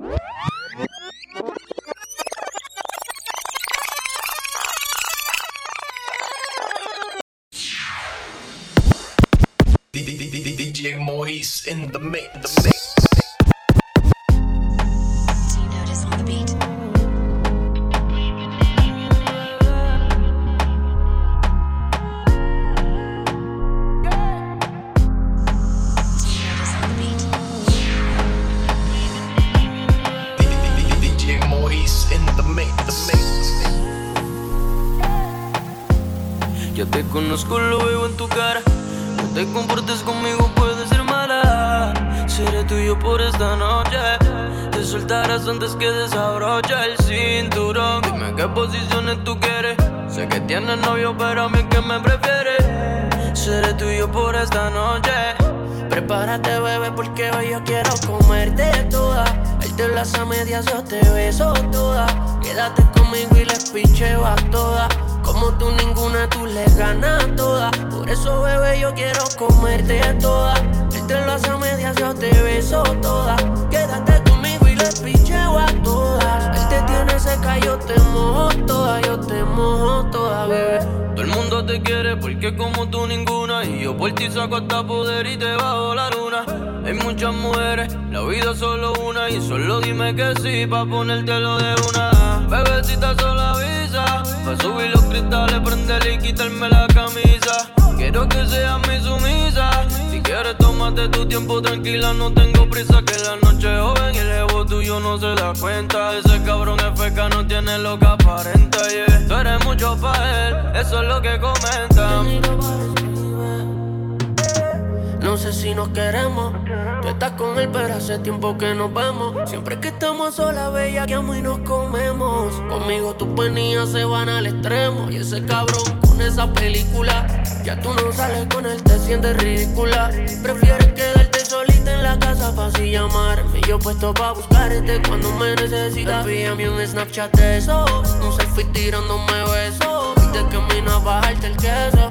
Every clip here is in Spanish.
you queremos. Tú estás con él, pero hace tiempo que nos vemos. Siempre que estamos solas, bella, que amo y nos comemos. Conmigo tus penillas se van al extremo. Y ese cabrón con esa película. Ya tú no sales con él, te sientes ridícula. Prefieres quedarte solita en la casa para así llamarme. Yo puesto para buscarte cuando me necesitas. Envíame un Snapchat de eso. Un selfie tirándome besos. Y te camino a bajarte el queso.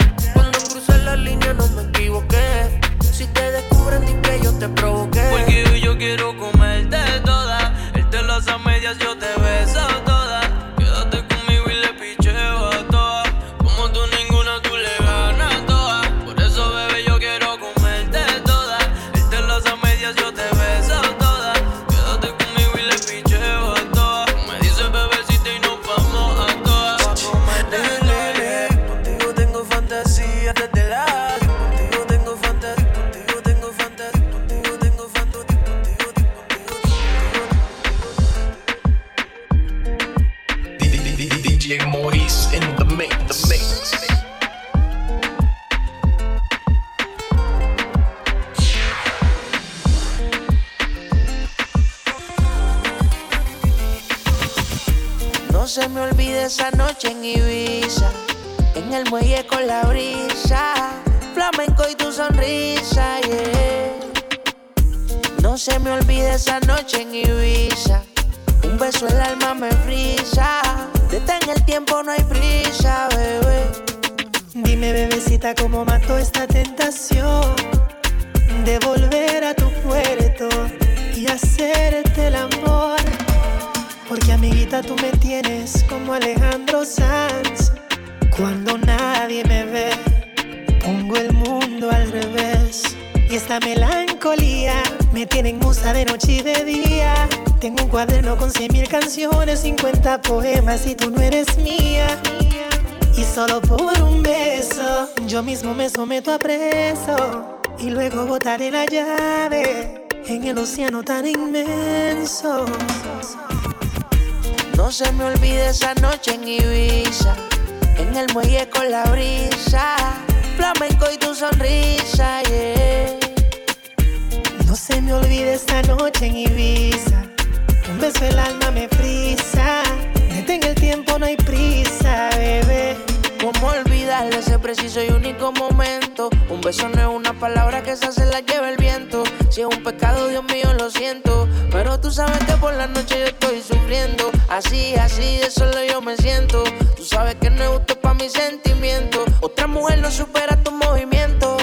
Así, así, de solo yo me siento. Tú sabes que no es justo para mis sentimientos. Otra mujer no supera tu movimiento.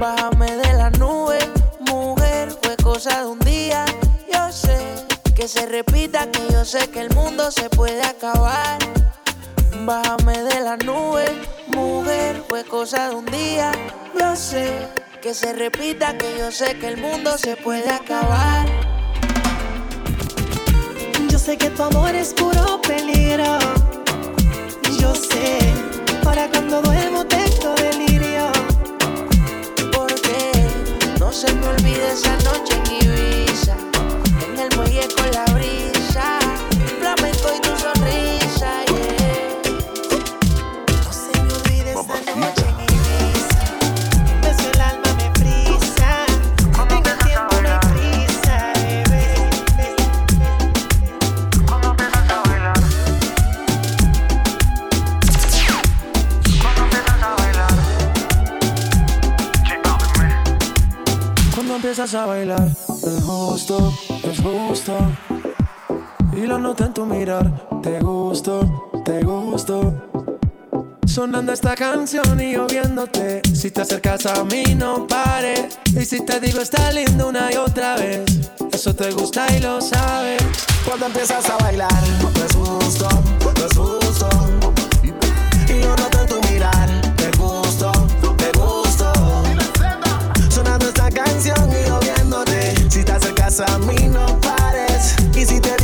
Bájame de la nube, mujer, fue cosa de un día. Yo sé que se repita, que yo sé que el mundo se puede acabar. Bájame de la nube, mujer, fue cosa de un día. Yo sé que se repita, que yo sé que el mundo se puede acabar sé que tu amor es puro peligro. Yo sé, para cuando duermo tengo delirio. Porque no se me olvida esa noche en Ibiza, en el muelle con la brisa. empiezas a bailar es justo, es justo. Y lo nota en tu mirar, te gusto, te gusto. Sonando esta canción y yo viéndote. Si te acercas a mí, no pare. Y si te digo, está lindo una y otra vez. Eso te gusta y lo sabes. Cuando empiezas a bailar, te gusto, te gusto. a mí no pares. Y si te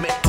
make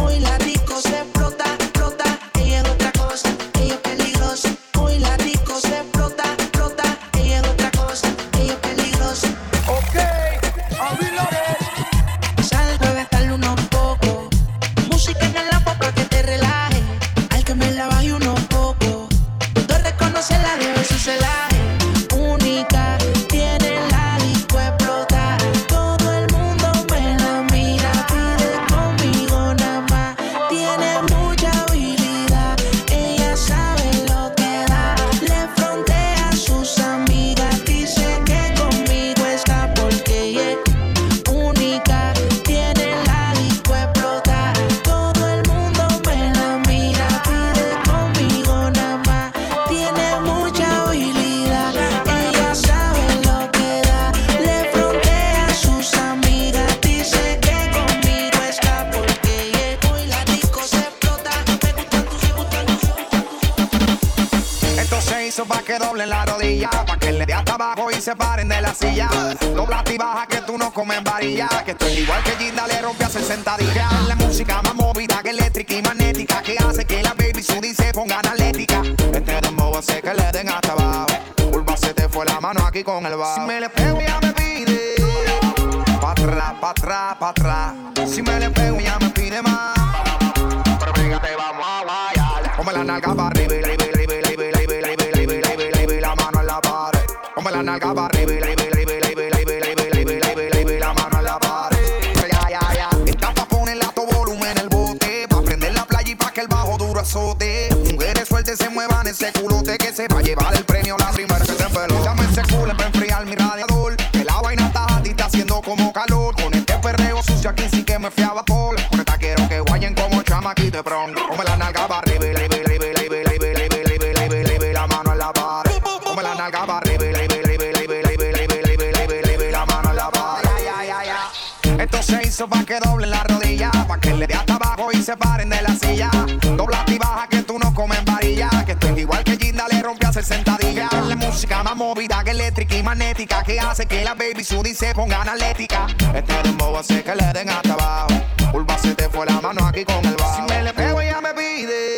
rodilla, pa' que le dé hasta abajo y se paren de la silla. Dobla y baja que tú no comes varilla, que estoy igual que Ginda le rompe a hacer sentadilla. La música más movida que eléctrica y magnética, que hace que la baby sudi se ponga analética. Este dembow hace que le den hasta abajo, Pulva se te fue la mano aquí con el bajo. Si me le pego ella me pide,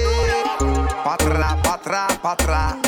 pa' atrás, pa' atrás, pa' atrás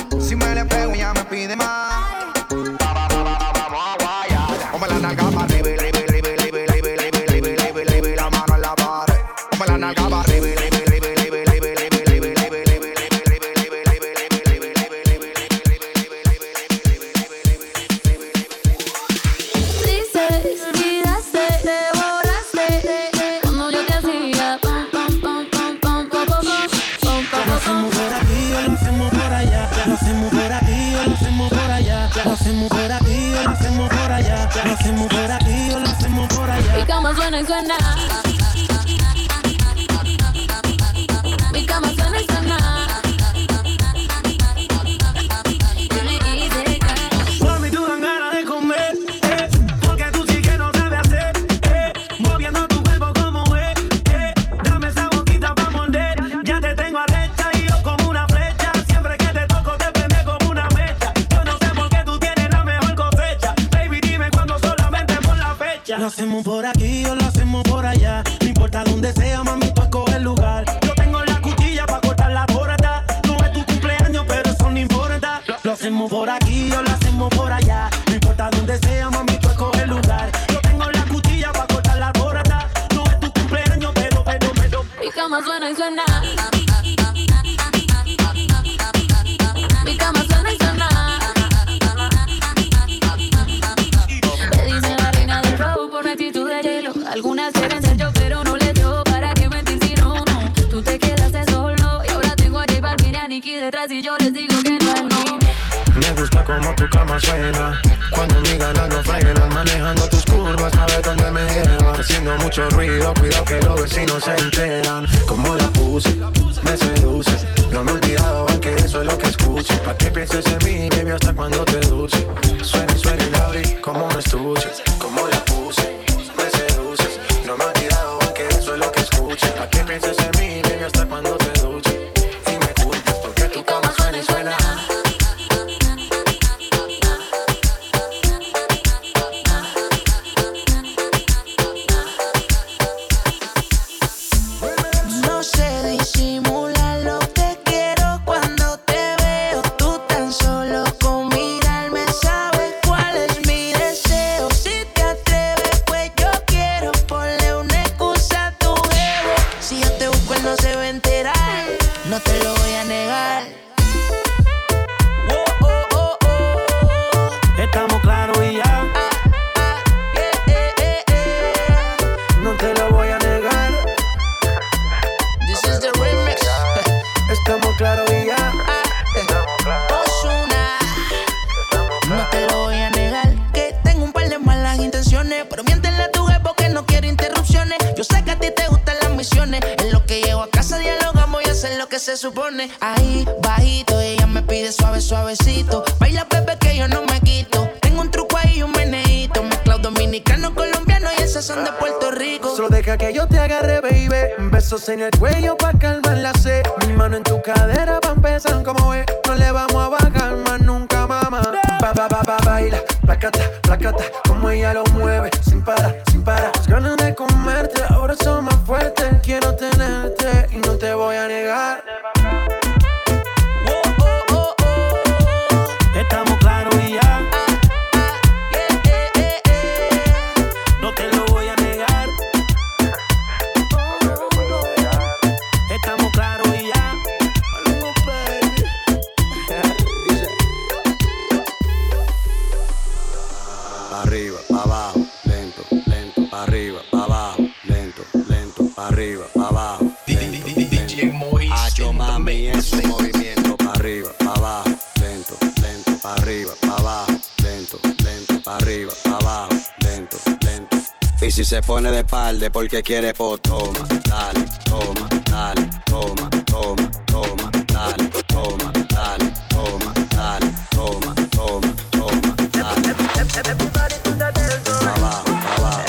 porque quiere po, toma, dale, toma, dale, toma, toma, toma, dale, toma, dale, toma, dale, toma, toma, toma, dale. Everybody to the dance floor.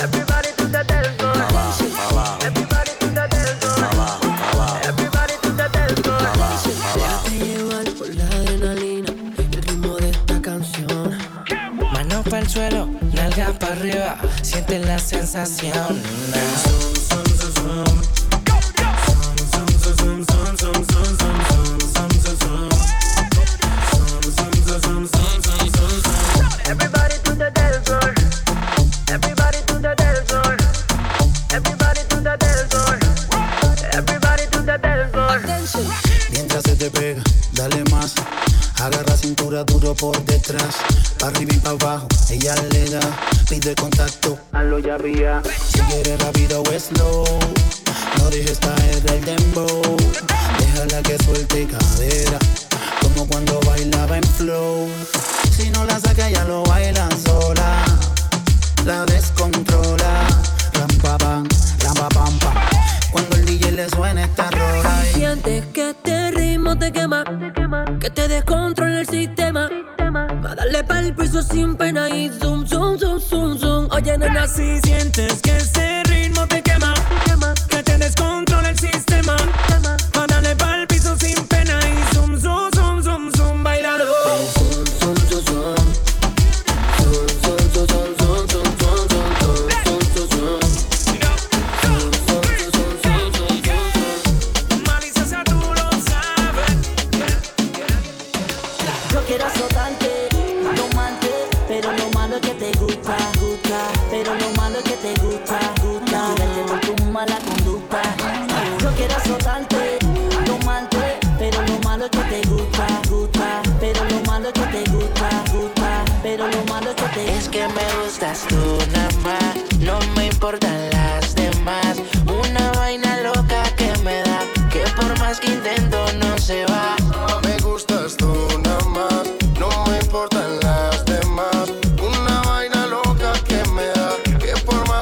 Everybody to the dance floor. Everybody to the dance floor. Everybody to the dance floor. Abajo, abajo. Por la adrenalina, el ritmo de esta canción. Manos el suelo, nalgas para arriba, siente la sensación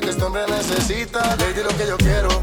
que este hombre necesita. Le lo que yo quiero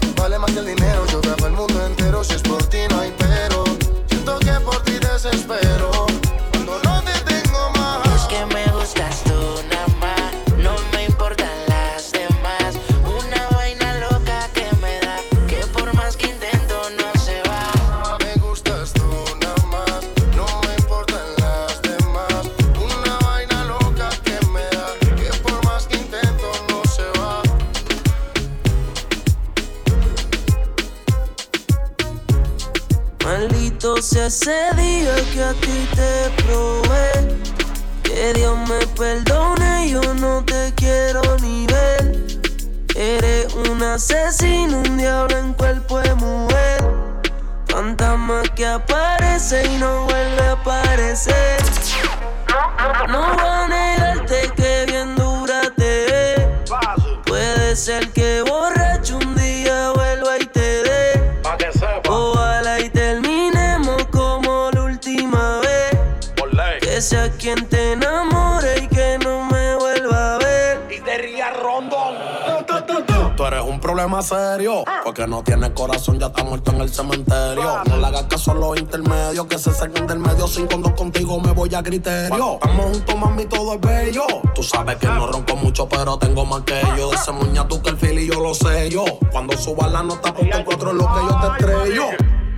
serio. Porque no tiene corazón, ya está muerto en el cementerio. No le hagas caso a los intermedios, que se saquen del medio. Sin cuando contigo me voy a criterio. Estamos juntos, mami, todo es bello. Tú sabes que no ronco mucho, pero tengo más que yo. Ese muña tú que el fili yo lo sé yo. Cuando suba la nota, porque encuentro lo que yo te estrello.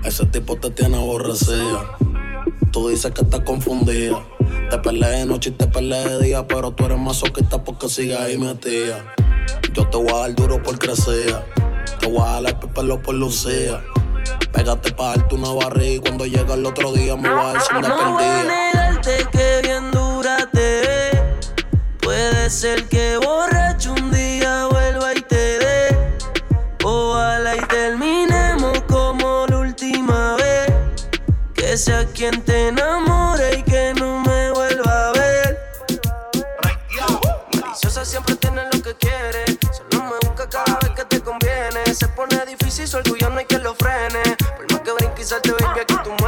Ese tipo te tiene aborrecida. Tú dices que estás confundida. Te peleé de noche y te peleé de día, pero tú eres masoquista porque sigues ahí metida. Yo te voy a dar duro porque sea. Te voy a dar pepelo por lucía. Pégate pa' darte una barriga y cuando llega el otro día me va a decir una no voy a negarte que bien dura te ve. Puede ser que borracho un día vuelva y te dé. Ojalá y terminemos como la última vez. Que sea quien te enamore que tú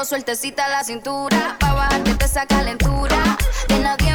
tengo sueltecita la cintura. Pa' bajarte esa calentura. De nadie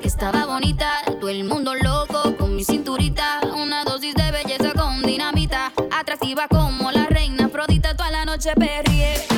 que estaba bonita. Todo el mundo loco con mi cinturita. Una dosis de belleza con dinamita. Atractiva como la reina Afrodita. Toda la noche perrié.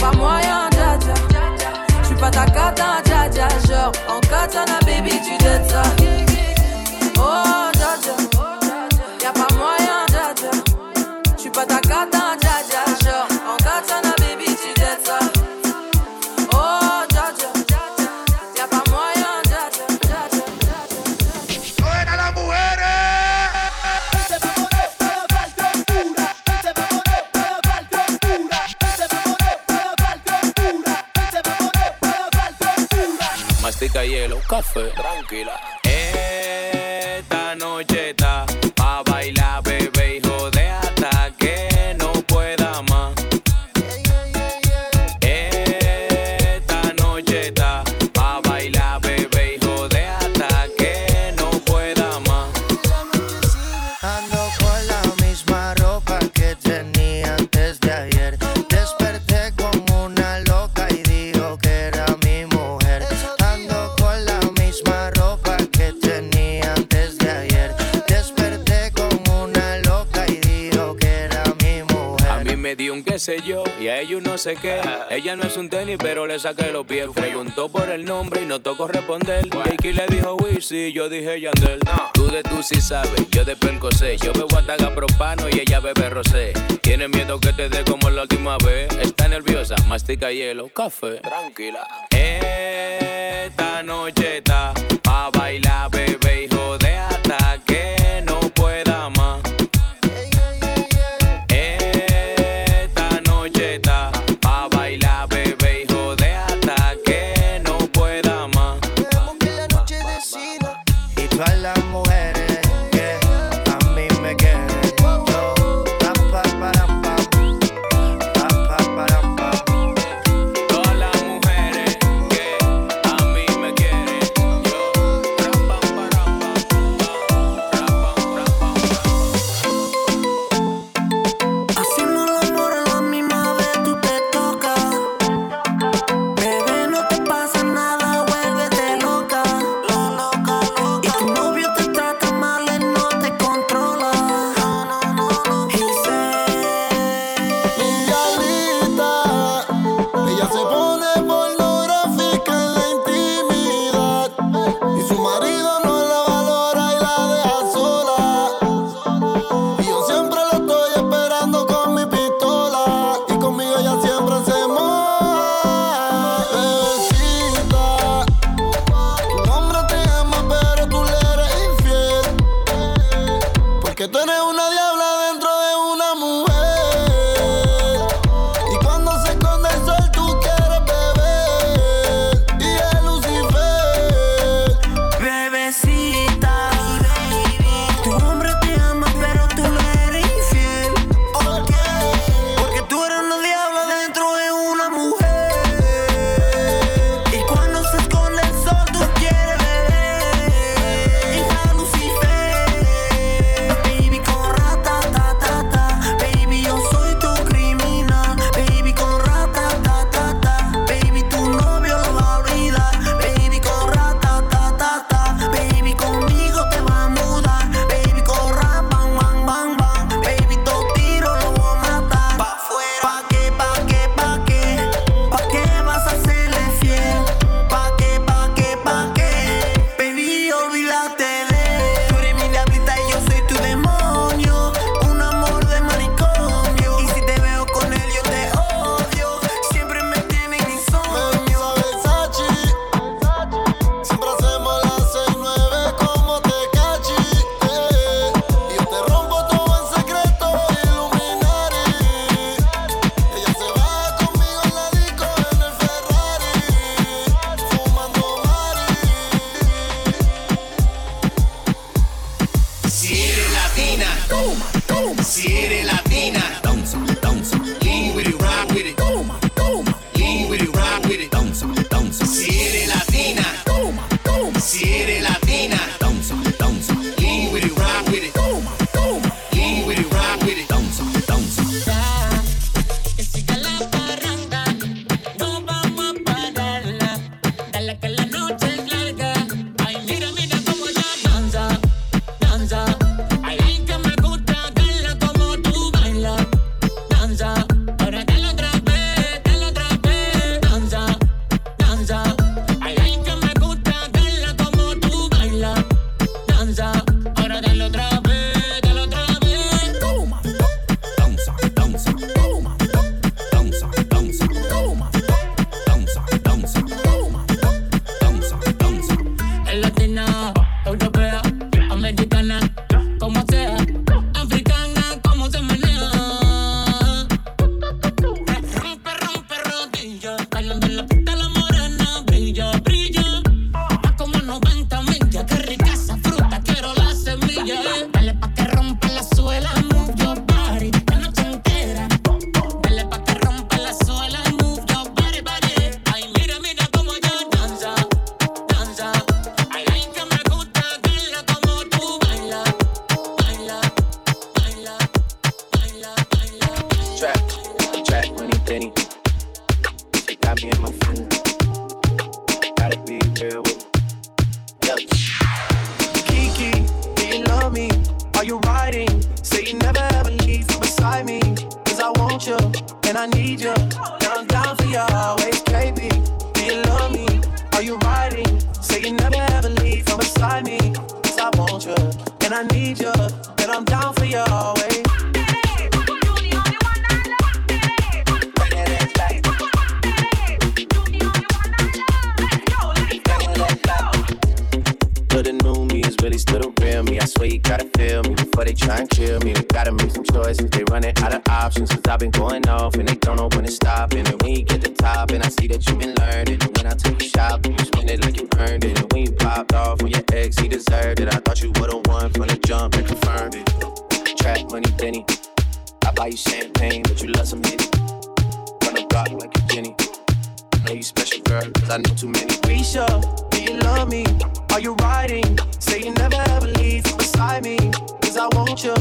pas moyen, dja dja. J'suis pas ta cata, dja dja. Genre, en katana, baby, tu donnes ça. América hielo, café, tranquila. y a ellos no sé qué. Ella no es un tenis, pero le saqué los pies. Preguntó por el nombre y no tocó responder. Ricky le dijo Wisi, yo dije Yandel. Tú de tú sí sabes, yo de percosé. Yo bebo ataga propano y ella bebe rosé. Tiene miedo que te dé como la última vez. Está nerviosa, mastica hielo, café. Tranquila. Esta noche está pa' bailar, bebé y joder. Running of options. Cause I've been going off and they don't know when to stop. And then when you get the top, and I see that you've been learning. And when I take you shopping, you spend it like you earned it. And when you popped off on your ex, he deserved it. I thought you would've won from the jump and confirmed it. Trap money, Benny. I buy you champagne, but you love some Henny. Run the block like you Jenny. Know you special, girl, cause I know too many. Risha, do you love me? Are you riding? Say you never ever leave beside me. Cause I want you,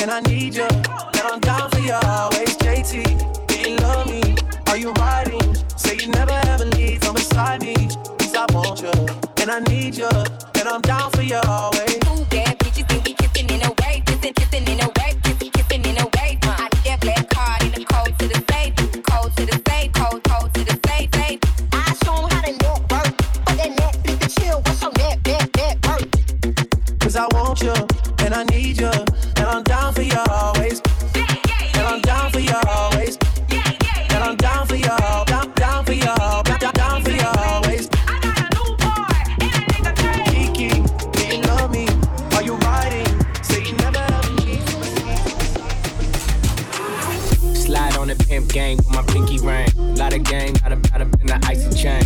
and I need you. And I'm down for you always, JT. Do you love me? Are you riding? Say you never ever leave from beside me. Cause I want you, and I need you. And I'm down for you always. Bad bitches and we kissing in a way, kissing, kissing in a way, kissing, kissing in a way. Uh, I need that black card in the code to the safe, code to the safe, code, code to the safe, safe. I show 'em how to network, but that and chill. What's your net, net, net worth? Cause I want you, and I need you. And I'm down for you always. And I'm down for you always. And I'm down for you, down, down for you, down, down, down for you always. I got a new part, and I think I'm kiki, do you love me? Are you riding? Say you never leave. Slide on the pimp game with my pinky ring. Lot of game, got a got in the icy chain.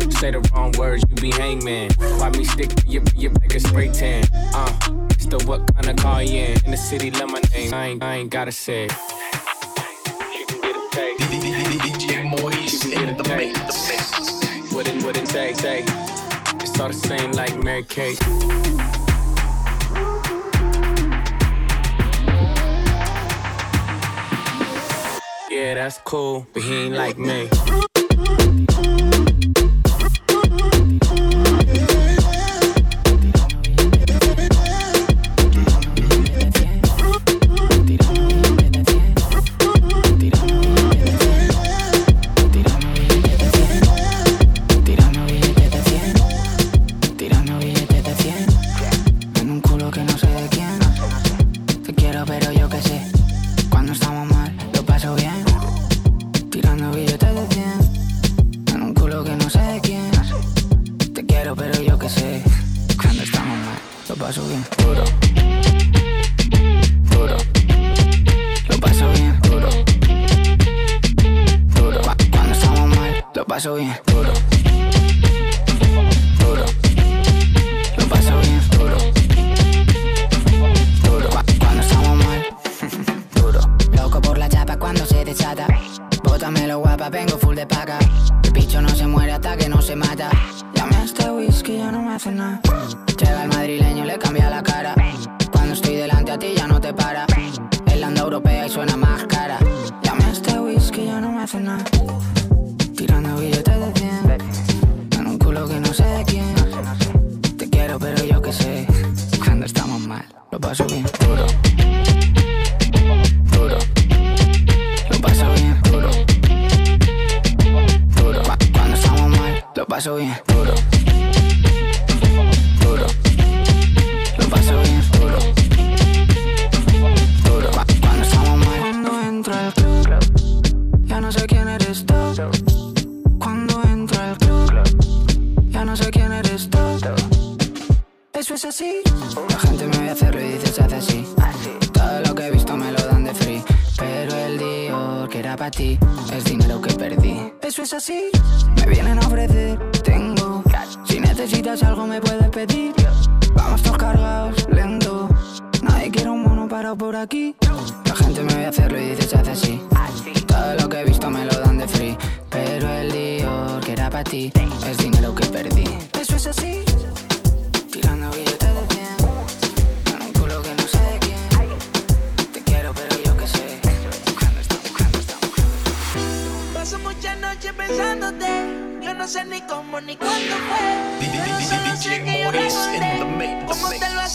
Say the wrong words, you be hangman. Why me stick to your, your back and spray tan? Uh, it's the what kind of car you in? In the city, love my name. I ain't, I ain't gotta say. it. She can get a taste. DJ Moise in the mix. What it, what it say, say. It's all the same like Mary Kate. Yeah, that's cool, but he ain't like me.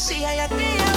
Te lo hacía y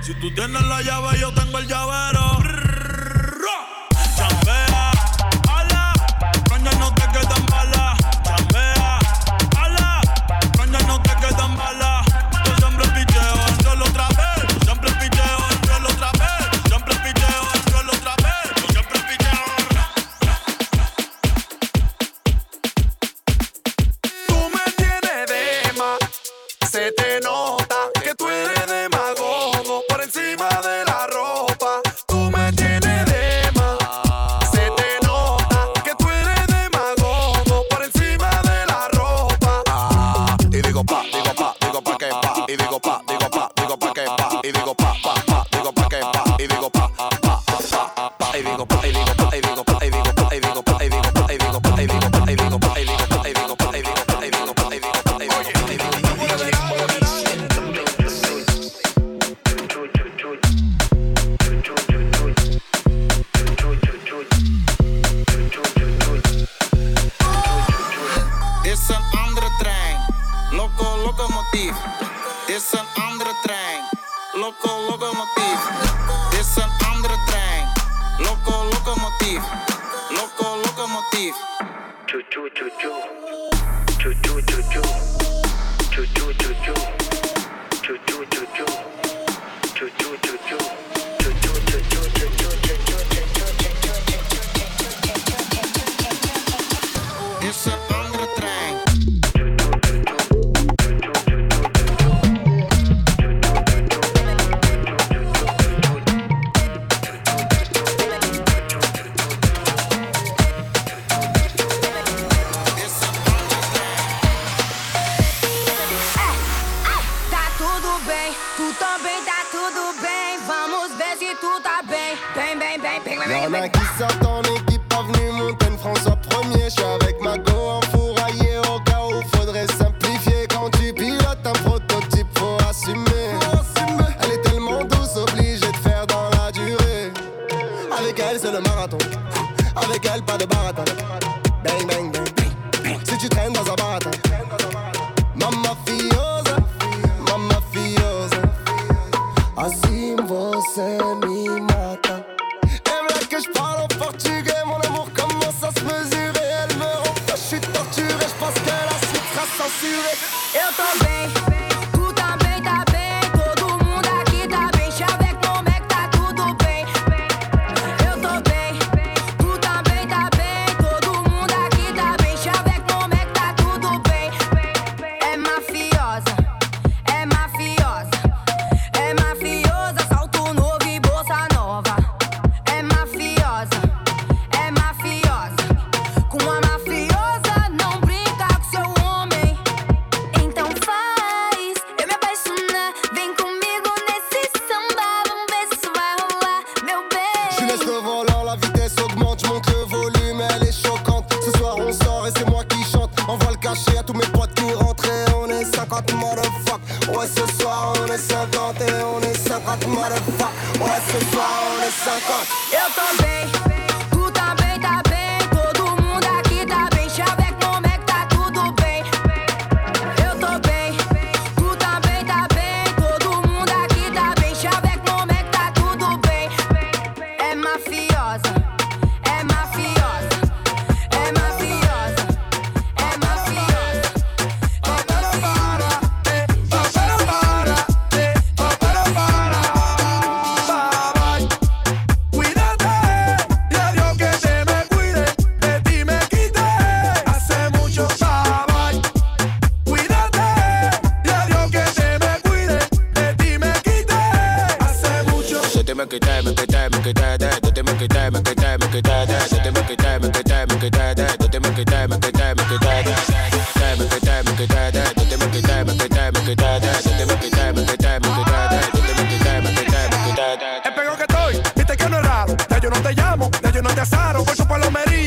Si tú tienes la llave, yo tengo el llavero.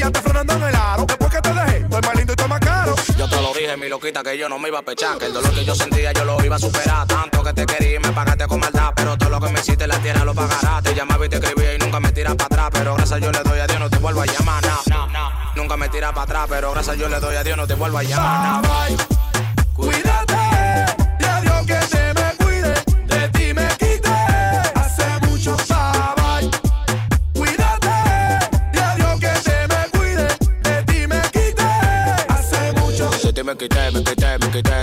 pillaste frenando en el aro. Después que te dejé, fue más lindo y todo más caro. Yo te lo dije, mi loquita, que yo no me iba a pechar. Que el dolor que yo sentía yo lo iba a superar. Tanto que te quería y me pagaste con maldad. Pero todo lo que me hiciste en la tierra lo pagarás. Te llamaba y te escribía y nunca me tiras para atrás. Pero gracias yo le doy a Dios, no te vuelvo a llamar. Nah, nah. Nunca me tiras para atrás. Pero gracias yo le doy a Dios, no te vuelvo a llamar. Nah. Bye, bye. Cuídate, y adiós que te make it die, make it die, make it.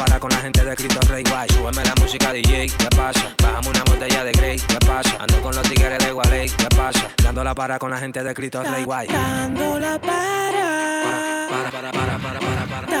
Para con la gente de Cristo Rey, guay. Súbeme la música DJ, ¿qué pasa? Bájame una botella de Grey, ¿qué pasa? Ando con los tigres de Gualey, ¿qué pasa? Dando la para con la gente de Cristo Rey, guay. Dando la para. Para, para, para, para, para. para.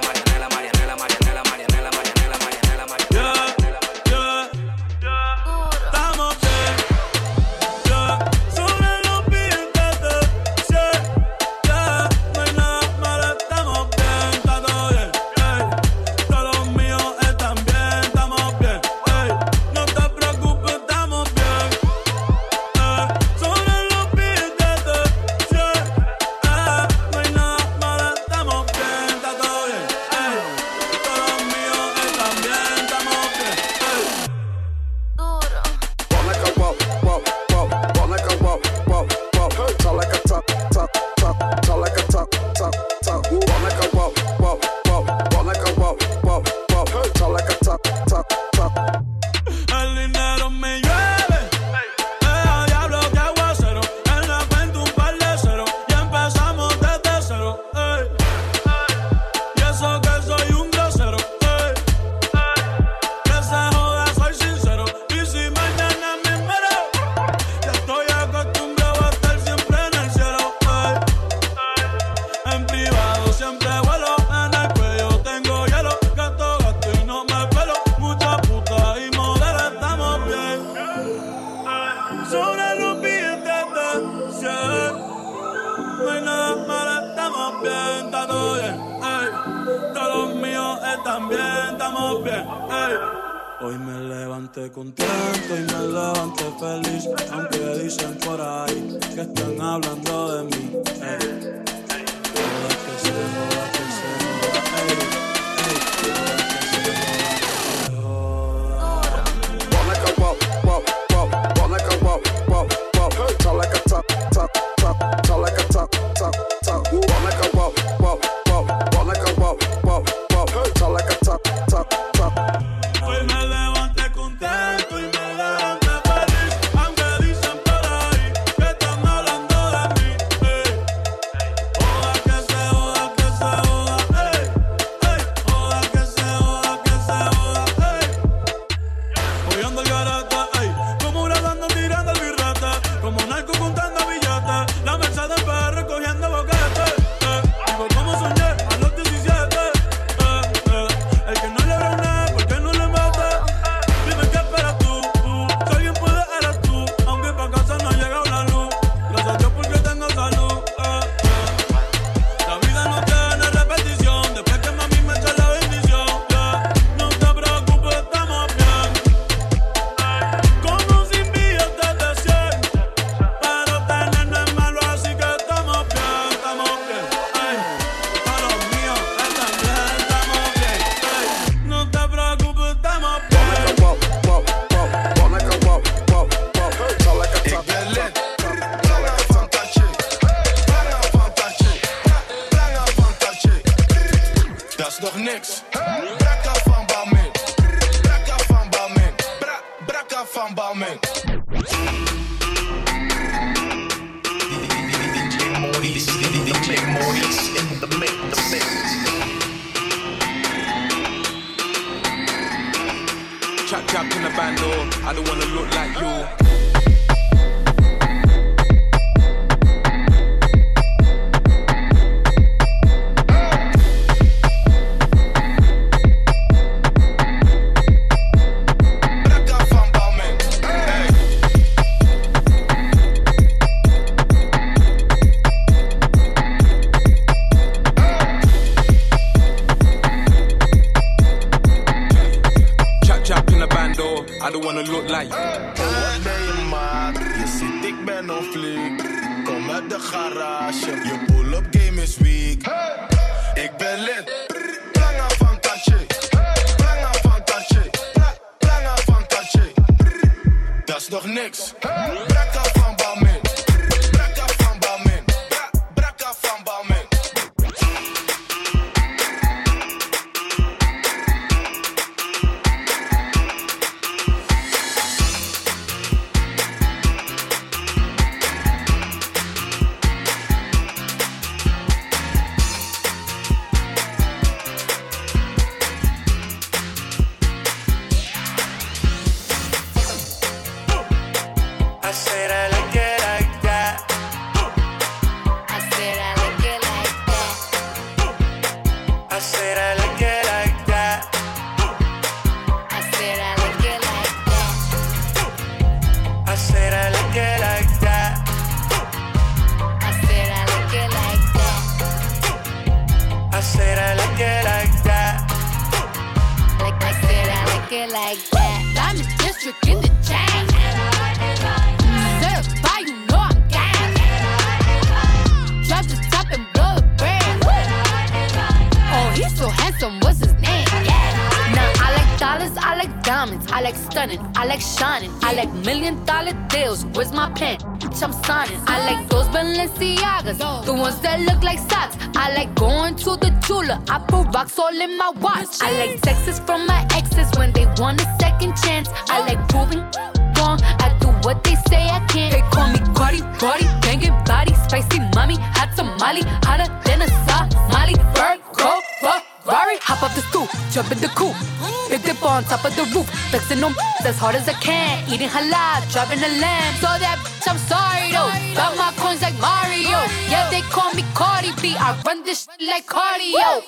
Bitch, I'm signing. I like those Balenciagas, the ones that look like socks. I like going to the Tula. I put rocks all in my watch. I like texts from my exes when they want a second chance. I like proving wrong. I do what they say I can't. They call me Cardi, Cardi, banging body, spicy mommy, hot tamale, hotter than a Somali. Virgo, Ferrari, hop up the stoop, jump in the coupe, on top of the roof, flexing on as hard as I can, eating halal, driving a lamb. So that bitch, I'm sorry though, got my coins like Mario. Yeah, they call me Cardi B, I run this shit like cardio.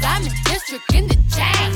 Diamond district in the chain.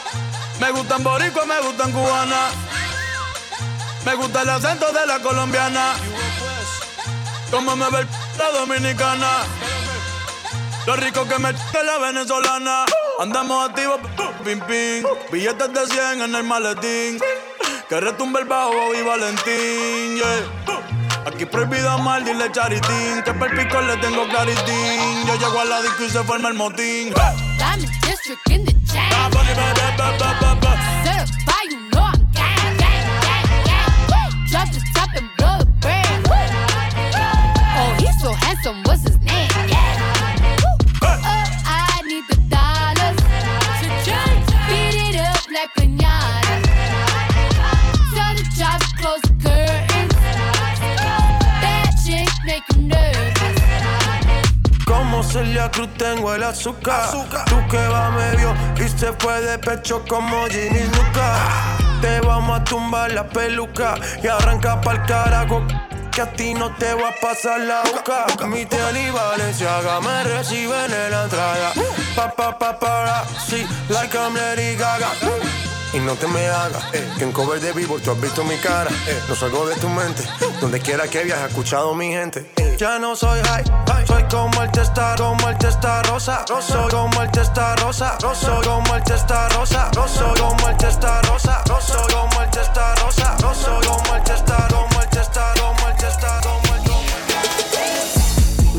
Me gustan boricua, me gustan cubana. Me gusta el acento de la colombiana. Como me ve la dominicana. Lo rico que me de la venezolana. Andamos activos, pim pim. Billetes de 100 en el maletín. Que retumbe el bajo y Valentín, yeah. Aquí prohibido amar, dile charitín. Que per pico le tengo claritín. Yo llego a la disco y se forma el motín. District in the chain. Certified, you know I'm gang, gang, gang, gang. Drop the top and blow the brand. Oh, he's so handsome, what's his Celia Cruz tengo el azúcar. Tú que va medio y se fue de pecho como Ginny Luca. Te vamos a tumbar la peluca y arranca pa'l carajo. Que a ti no te va a pasar la boca. Mi tele y Valenciaga me reciben en la entrada. Pa, pa, pa, para, sí, like I'm Lady Gaga. Y no te me hagas, eh, que en cover de vivo tú has visto mi cara. eh, no salgo de tu mente, donde quiera que viajes, escuchado mi gente. eh. Ya no soy high, soy como el testa, como el testa rosa. Soy como el testa rosa, soy como el testa rosa. Soy como el testa rosa, soy como el testa rosa. Soy como el testa, como el testa, como el testa, como el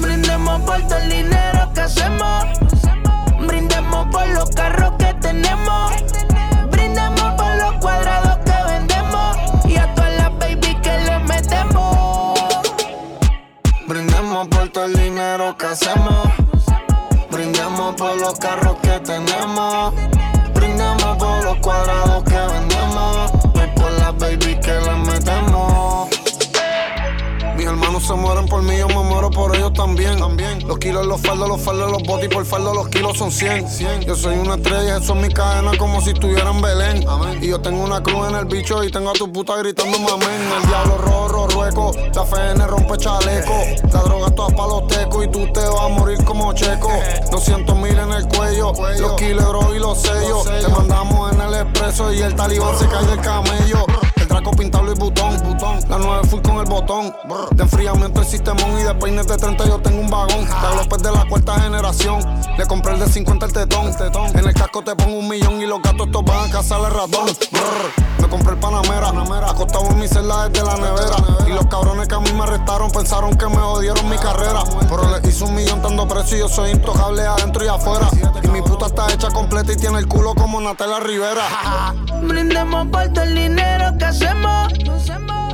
Brindemos por todo el dinero que hacemos. Brindemos por los carros que tenemos. Dinero que hacemos. Brindemos por los carros que tenemos. Brindemos por los cuadrados por mí, yo me muero por ellos también. también. Los kilos, los faldos, los faldos, los botis, por faldo los kilos son 100. Yo soy una estrella, eso es mi cadena como si estuviera en Belén. Y yo tengo una cruz en el bicho y tengo a tu puta gritando amén. El diablo rojo, rueco, la FN rompe chaleco. La droga toda pa' los tecos y tú te vas a morir como checo. 200 mil en el cuello, los kilos y los sellos. Te mandamos en el expreso y el talibán se cae del camello. El Draco pintado y botón, botón. La 9 full con el botón. De enfriamiento el sistemón y de peines de 30 yo tengo un vagón. De López de la cuarta generación. Le compré el de 50 el tetón. En el casco te pongo un millón y los gatos estos van a cazar el ratón. Brr. Me compré el Panamera. Acostado en mi celda desde la nevera. Y los cabrones que a mí me arrestaron pensaron que me jodieron mi carrera. Pero les hice un millón dando precio y yo soy intocable adentro y afuera. Y mi puta está hecha completa y tiene el culo como Natalia Rivera. Brindemos por todo el dinero que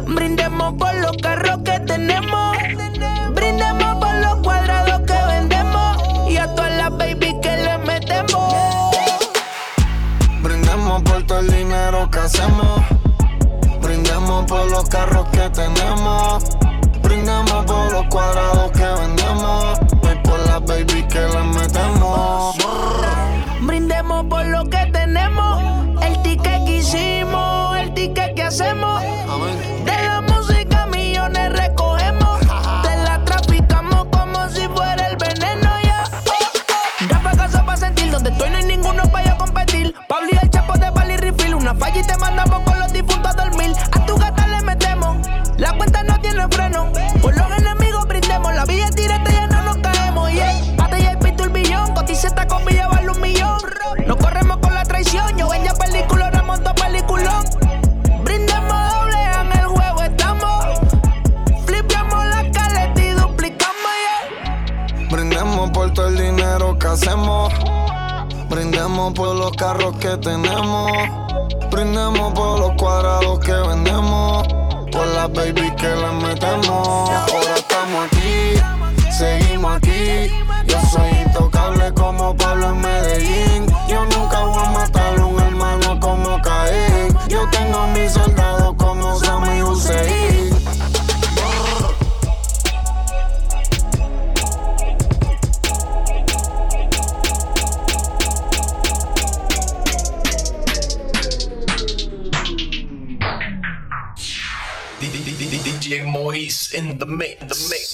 Brindemos por los carros que tenemos. Brindemos por los cuadrados que vendemos. Y a todas las baby que le metemos. Brindemos por todo el dinero que hacemos. Brindemos por los carros que tenemos. Brindemos por los cuadrados que vendemos De la música millones recogemos. Te la traficamos como si fuera el veneno. ya. Yeah. pa' casa para sentir. Donde estoy no hay ninguno para competir. Pablo y el chapo de Bali Refill. Una falla y te mandamos carros que tenemos. Brindemos por los cuadrados que vendemos. Por las baby que las metemos. Ahora in the mix. The mix.